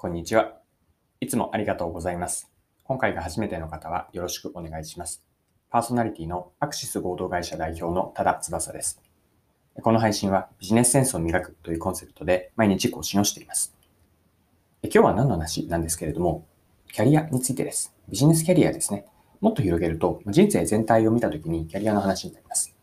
こんにちは。いつもありがとうございます。今回が初めての方はよろしくお願いします。パーソナリティのアクシス合同会社代表の多田翼です。この配信はビジネスセンスを磨くというコンセプトで毎日更新をしています。今日は何の話なんですけれども、キャリアについてです。ビジネスキャリアですね。もっと広げると、人生全体を見たときにキャリアの話になります。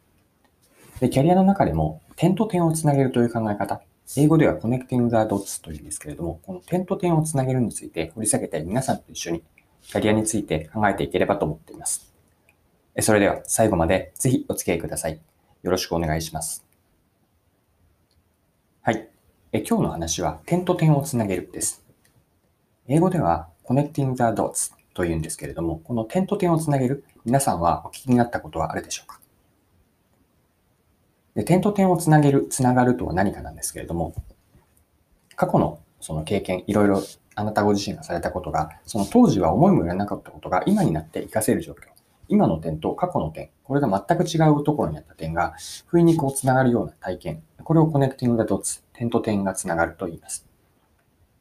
で、キャリアの中でも点と点をつなげるという考え方、英語では Connecting the Dots というんですけれども、この点と点をつなげるについて掘り下げて皆さんと一緒にキャリアについて考えていければと思っています。それでは最後までぜひお付き合いください。よろしくお願いします。はい。え今日の話は点と点をつなげるです。英語では Connecting the Dots というんですけれども、この点と点をつなげる皆さんはお聞きになったことはあるでしょうか？で、点と点をつなげる、つながるとは何かなんですけれども、過去のその経験、いろいろあなたご自身がされたことが、その当時は思いもよらなかったことが今になって活かせる状況。今の点と過去の点、これが全く違うところにあった点が、不意にこうつながるような体験。これを Connecting the dots、点と点がつながると言います。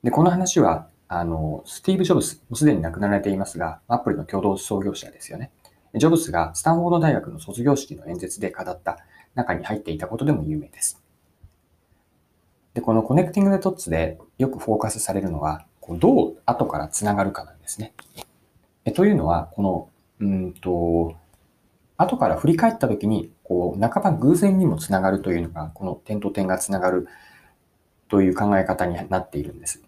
で、この話は、あの、スティーブ・ジョブス、もうすでに亡くなられていますが、アップルの共同創業者ですよね。ジョブスがスタンフォード大学の卒業式の演説で語った中に入っていたことでも有名です。で、この connecting the dots でよくフォーカスされるのは、どう後からつながるかなんですね。えというのは、この、うんと、後から振り返った時に、こう、半ば偶然にもつながるというのが、この点と点がつながるという考え方になっているんです。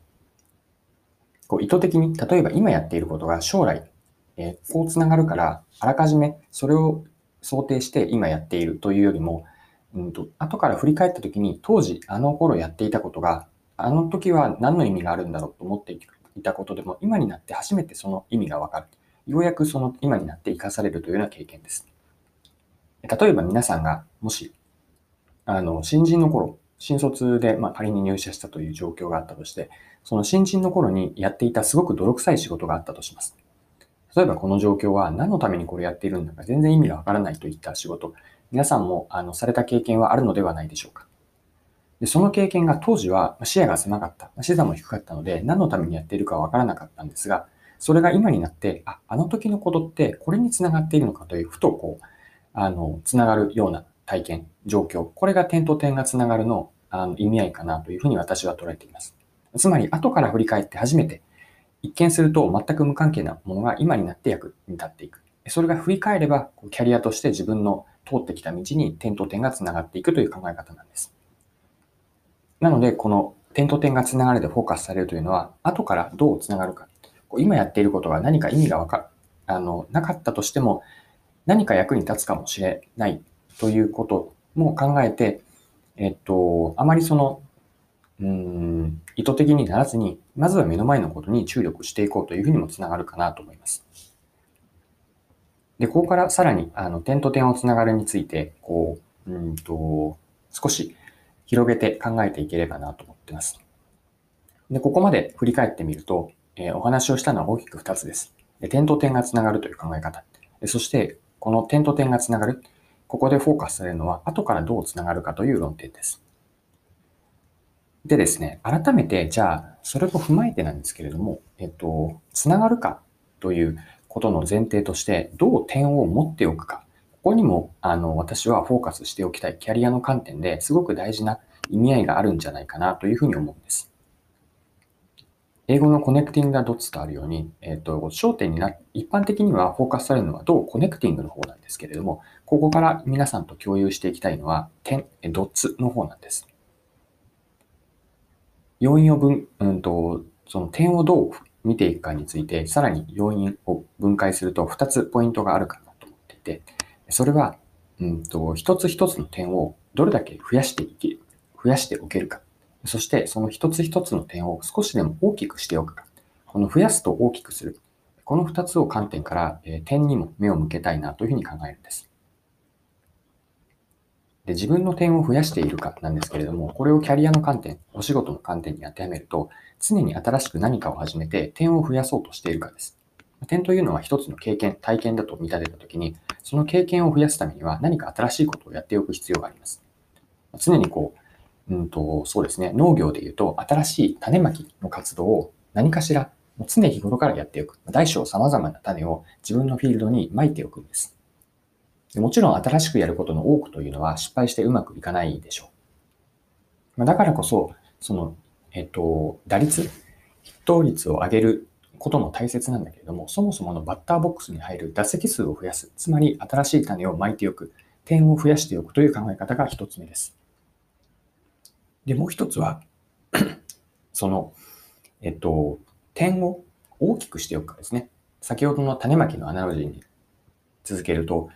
こう意図的に、例えば今やっていることが将来、えこうつながるから、あらかじめそれを想定して今やっているというよりも、うんと、後から振り返った時に当時あの頃やっていたことが、あの時は何の意味があるんだろうと思っていたことでも、今になって初めてその意味がわかる。ようやくその今になって生かされるというような経験です。例えば皆さんがもし、あの、新人の頃、新卒で、まあ、仮に入社したという状況があったとして、その新人の頃にやっていたすごく泥臭い仕事があったとします。例えばこの状況は何のためにこれやっているんだか全然意味がわからないといった仕事、皆さんもあのされた経験はあるのではないでしょうか。でその経験が当時は視野が狭かった、視座も低かったので何のためにやっているかわからなかったんですが、それが今になって、あ、あの時のことってこれにつながっているのかという、ふとこう、あの、つながるような体験、状況、これが点と点がつながるのあの意味合いかなというふうに私は捉えています。つまり、後から振り返って初めて一見すると全く無関係なものが今になって役に立っていく。それが振り返れば、キャリアとして自分の通ってきた道に点と点が繋がっていくという考え方なんです。なので、この点と点が繋がるでフォーカスされるというのは、後からどう繋がるか。今やっていることが何か意味がわかあのなかったとしても、何か役に立つかもしれないということも考えて、えっと、あまりそのうん、意図的にならずに、まずは目の前のことに注力していこうというふうにもつながるかなと思います。で、ここからさらに、あの、点と点をつながるについて、こう、うんと、少し広げて考えていければなと思っています。で、ここまで振り返ってみると、えー、お話をしたのは大きく2つです。で点と点がつながるという考え方。そして、この点と点がつながる。ここでフォーカスされるのは、後からどうつながるかという論点です。でですね、改めて、じゃあ、それを踏まえてなんですけれども、えっと、つながるかということの前提として、どう点を持っておくか。ここにも、あの、私はフォーカスしておきたいキャリアの観点ですごく大事な意味合いがあるんじゃないかなというふうに思うんです。英語の connecting the dots とあるように、えっ、と、焦点にな、一般的にはフォーカスされるのはどう connecting の方なんですけれども、ここから皆さんと共有していきたいのは、点、ドッツの方なんです。要因を分、うんと、その点をどう見ていくかについて、さらに要因を分解すると2つポイントがあるかなと思っていて、それは、うんと、一つ一つの点をどれだけ増やしていける、増やしておけるか。そして、その一つ一つの点を少しでも大きくしておくか。この増やすと大きくする。この2つを観点から、え点にも目を向けたいなというふうに考えるんです。で、自分の点を増やしているかなんですけれども、これをキャリアの観点、お仕事の観点に当てはめると、常に新しく何かを始めて点を増やそうとしているかです。点というのは一つの経験、体験だと見立てたときに、その経験を増やすためには何か新しいことをやっておく必要があります。常にこう、うんと、そうですね、農業で言うと、新しい種まきの活動を何かしら常日頃からやっておく。大小様々な種を自分のフィールドに撒いておくんです。もちろん新しくやることの多くというのは失敗してうまくいかないでしょう。だからこそ、その、えっと、打率、ヒット率を上げることも大切なんだけれども、そもそものバッターボックスに入る打席数を増やす。つまり新しい種を撒いておく。点を増やしておくという考え方が一つ目です。で、もう一つは その、えっと、点を大きくしておくかですね。先ほどの種まきのアナロジーに続けると、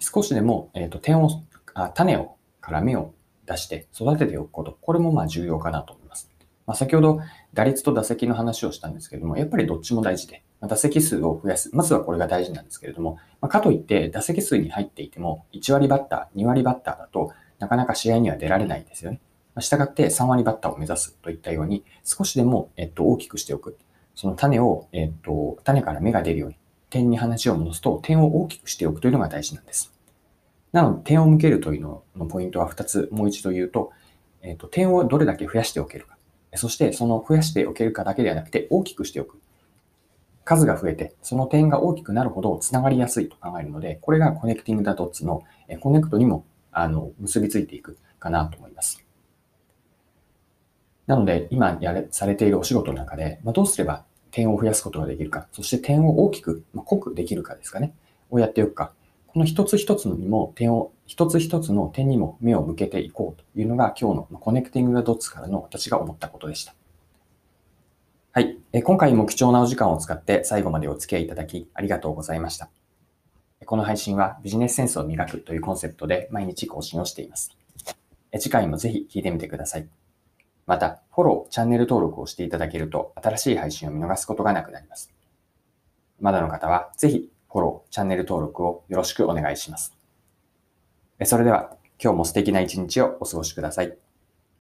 少しでも、えっと、点をあ、種をから芽を出して育てておくこと、これもまあ重要かなと思います。まあ、先ほど打率と打席の話をしたんですけれども、やっぱりどっちも大事で、打席数を増やす。まずはこれが大事なんですけれども、まあ、かといって打席数に入っていても、1割バッター、2割バッターだとなかなか試合には出られないんですよね。したがって3割バッターを目指すといったように、少しでも、えっと、大きくしておく。その種を、えっと、種から芽が出るように、点に話を戻すと、点を大きくしておくというのが大事なんです。なので、点を向けるというののポイントは2つ、もう一度言うと、えっと、点をどれだけ増やしておけるか。そして、その増やしておけるかだけではなくて、大きくしておく。数が増えて、その点が大きくなるほど繋がりやすいと考えるので、これが connecting the dots の connect にもあの結びついていくかなと思います。なので、今やれ、されているお仕事の中で、まあ、どうすれば点を増やすことができるか、そして点を大きく、まあ、濃くできるかですかね、をやっておくか。この一つ一つのにも点を、一つ一つの点にも目を向けていこうというのが今日のコネクティングがドッツからの私が思ったことでした。はい。今回も貴重なお時間を使って最後までお付き合いいただきありがとうございました。この配信はビジネスセンスを磨くというコンセプトで毎日更新をしています。次回もぜひ聞いてみてください。また、フォロー、チャンネル登録をしていただけると、新しい配信を見逃すことがなくなります。まだの方は、ぜひ、フォロー、チャンネル登録をよろしくお願いします。それでは、今日も素敵な一日をお過ごしください。